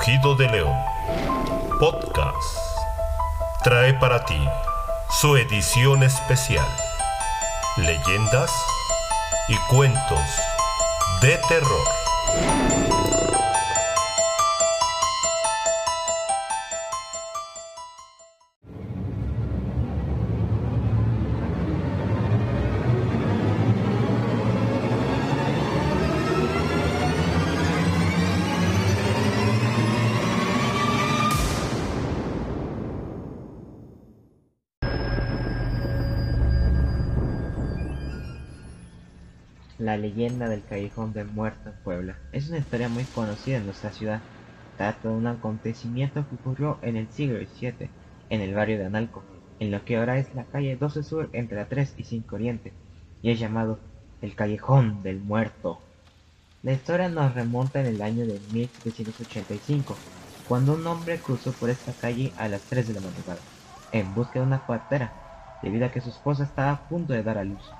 Rugido de León, podcast, trae para ti su edición especial, leyendas y cuentos de terror. La leyenda del Callejón del Muerto en Puebla es una historia muy conocida en nuestra ciudad. Trata de un acontecimiento que ocurrió en el siglo XVII en el barrio de Analco, en lo que ahora es la calle 12 Sur entre la 3 y 5 Oriente, y es llamado el Callejón del Muerto. La historia nos remonta en el año de 1785, cuando un hombre cruzó por esta calle a las 3 de la madrugada, en busca de una partera, debido a que su esposa estaba a punto de dar a luz.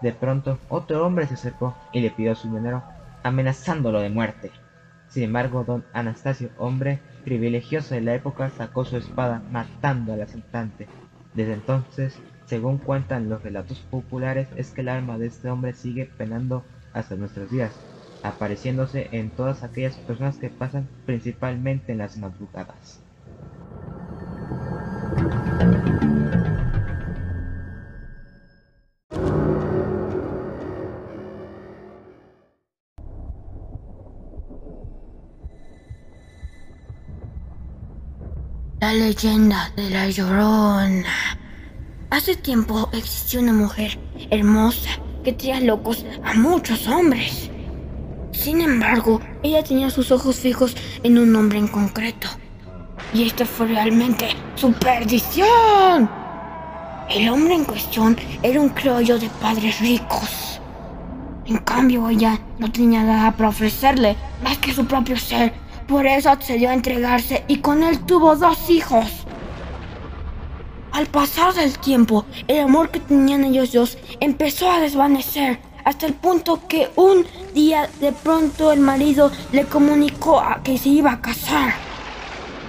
De pronto, otro hombre se acercó y le pidió su dinero, amenazándolo de muerte. Sin embargo, don Anastasio, hombre privilegioso de la época, sacó su espada, matando al asaltante. Desde entonces, según cuentan los relatos populares, es que el alma de este hombre sigue penando hasta nuestros días, apareciéndose en todas aquellas personas que pasan principalmente en las madrugadas. La leyenda de la Llorona. Hace tiempo existió una mujer hermosa que traía locos a muchos hombres. Sin embargo, ella tenía sus ojos fijos en un hombre en concreto. Y esta fue realmente su perdición. El hombre en cuestión era un criollo de padres ricos. En cambio, ella no tenía nada para ofrecerle más que su propio ser por eso accedió a entregarse y con él tuvo dos hijos. Al pasar del tiempo, el amor que tenían ellos dos empezó a desvanecer hasta el punto que un día de pronto el marido le comunicó que se iba a casar.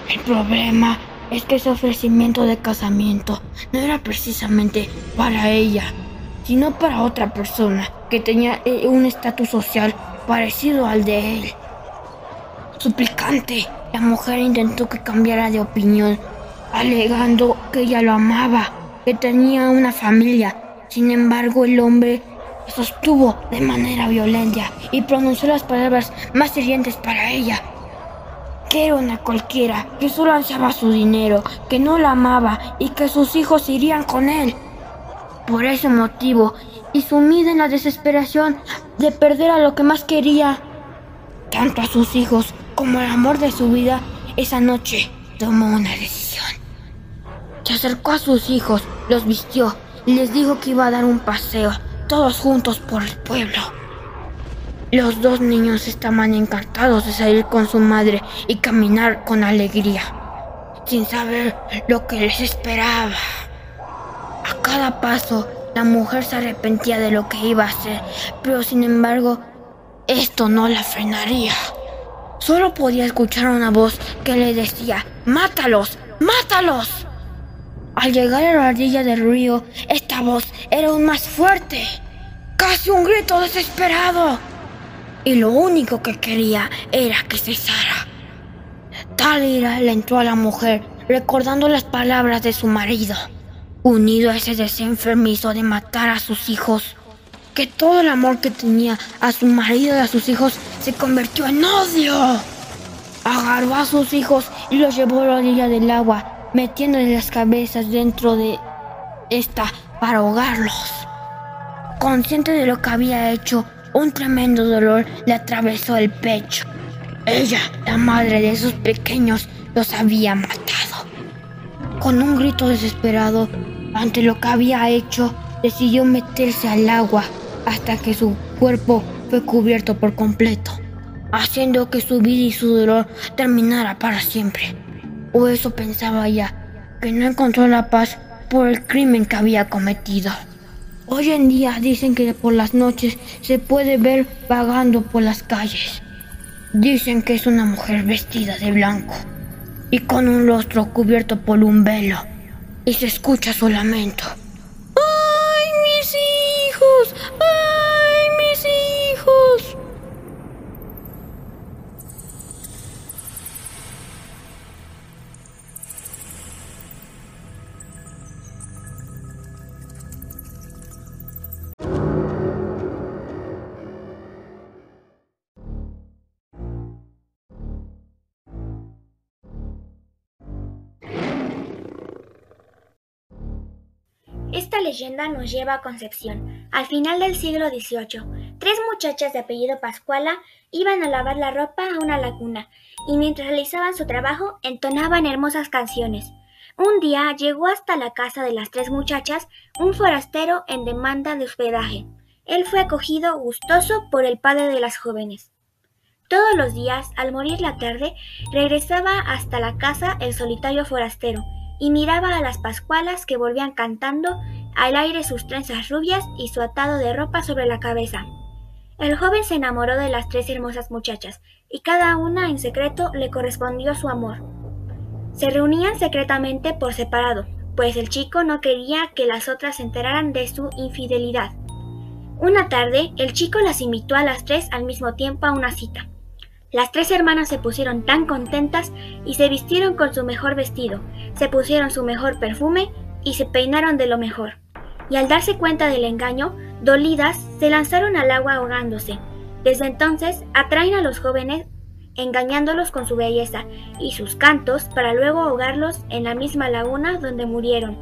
El problema es que ese ofrecimiento de casamiento no era precisamente para ella, sino para otra persona que tenía eh, un estatus social parecido al de él suplicante. La mujer intentó que cambiara de opinión, alegando que ella lo amaba, que tenía una familia. Sin embargo, el hombre sostuvo de manera violenta y pronunció las palabras más hirientes para ella. Que era una cualquiera, que solo ansiaba su dinero, que no la amaba y que sus hijos irían con él. Por ese motivo, y sumida en la desesperación de perder a lo que más quería, tanto a sus hijos como el amor de su vida, esa noche tomó una decisión. Se acercó a sus hijos, los vistió y les dijo que iba a dar un paseo, todos juntos por el pueblo. Los dos niños estaban encantados de salir con su madre y caminar con alegría, sin saber lo que les esperaba. A cada paso, la mujer se arrepentía de lo que iba a hacer, pero sin embargo, esto no la frenaría. Solo podía escuchar una voz que le decía, ¡Mátalos! ¡Mátalos! Al llegar a la orilla del río, esta voz era aún más fuerte, casi un grito desesperado. Y lo único que quería era que cesara. Tal ira le entró a la mujer, recordando las palabras de su marido, unido a ese deseo enfermizo de matar a sus hijos que todo el amor que tenía a su marido y a sus hijos se convirtió en odio. Agarró a sus hijos y los llevó a la orilla del agua, metiéndole las cabezas dentro de esta para ahogarlos. Consciente de lo que había hecho, un tremendo dolor le atravesó el pecho. Ella, la madre de esos pequeños, los había matado. Con un grito desesperado ante lo que había hecho, decidió meterse al agua hasta que su cuerpo fue cubierto por completo, haciendo que su vida y su dolor terminara para siempre. O eso pensaba ella, que no encontró la paz por el crimen que había cometido. Hoy en día dicen que por las noches se puede ver vagando por las calles. Dicen que es una mujer vestida de blanco y con un rostro cubierto por un velo y se escucha su lamento. Esta leyenda nos lleva a Concepción. Al final del siglo XVIII, tres muchachas de apellido Pascuala iban a lavar la ropa a una laguna y mientras realizaban su trabajo entonaban hermosas canciones. Un día llegó hasta la casa de las tres muchachas un forastero en demanda de hospedaje. Él fue acogido gustoso por el padre de las jóvenes. Todos los días, al morir la tarde, regresaba hasta la casa el solitario forastero y miraba a las pascualas que volvían cantando al aire sus trenzas rubias y su atado de ropa sobre la cabeza. El joven se enamoró de las tres hermosas muchachas, y cada una en secreto le correspondió su amor. Se reunían secretamente por separado, pues el chico no quería que las otras se enteraran de su infidelidad. Una tarde, el chico las invitó a las tres al mismo tiempo a una cita. Las tres hermanas se pusieron tan contentas y se vistieron con su mejor vestido, se pusieron su mejor perfume y se peinaron de lo mejor. Y al darse cuenta del engaño, dolidas, se lanzaron al agua ahogándose. Desde entonces atraen a los jóvenes engañándolos con su belleza y sus cantos para luego ahogarlos en la misma laguna donde murieron.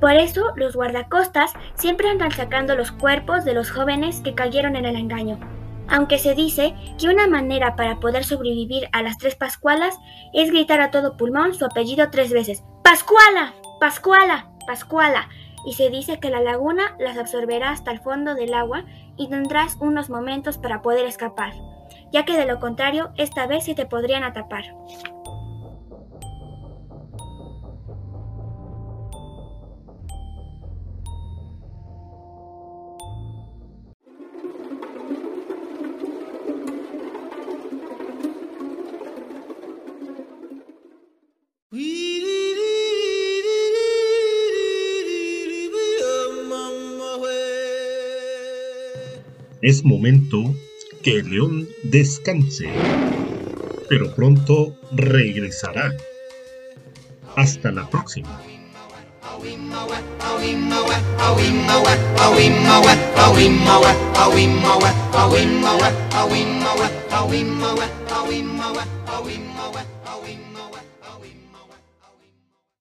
Por eso los guardacostas siempre andan sacando los cuerpos de los jóvenes que cayeron en el engaño aunque se dice que una manera para poder sobrevivir a las tres Pascualas es gritar a todo pulmón su apellido tres veces. ¡Pascuala! ¡Pascuala! ¡Pascuala! Y se dice que la laguna las absorberá hasta el fondo del agua y tendrás unos momentos para poder escapar, ya que de lo contrario esta vez se te podrían atrapar. Es momento que el león descanse, pero pronto regresará. Hasta la próxima.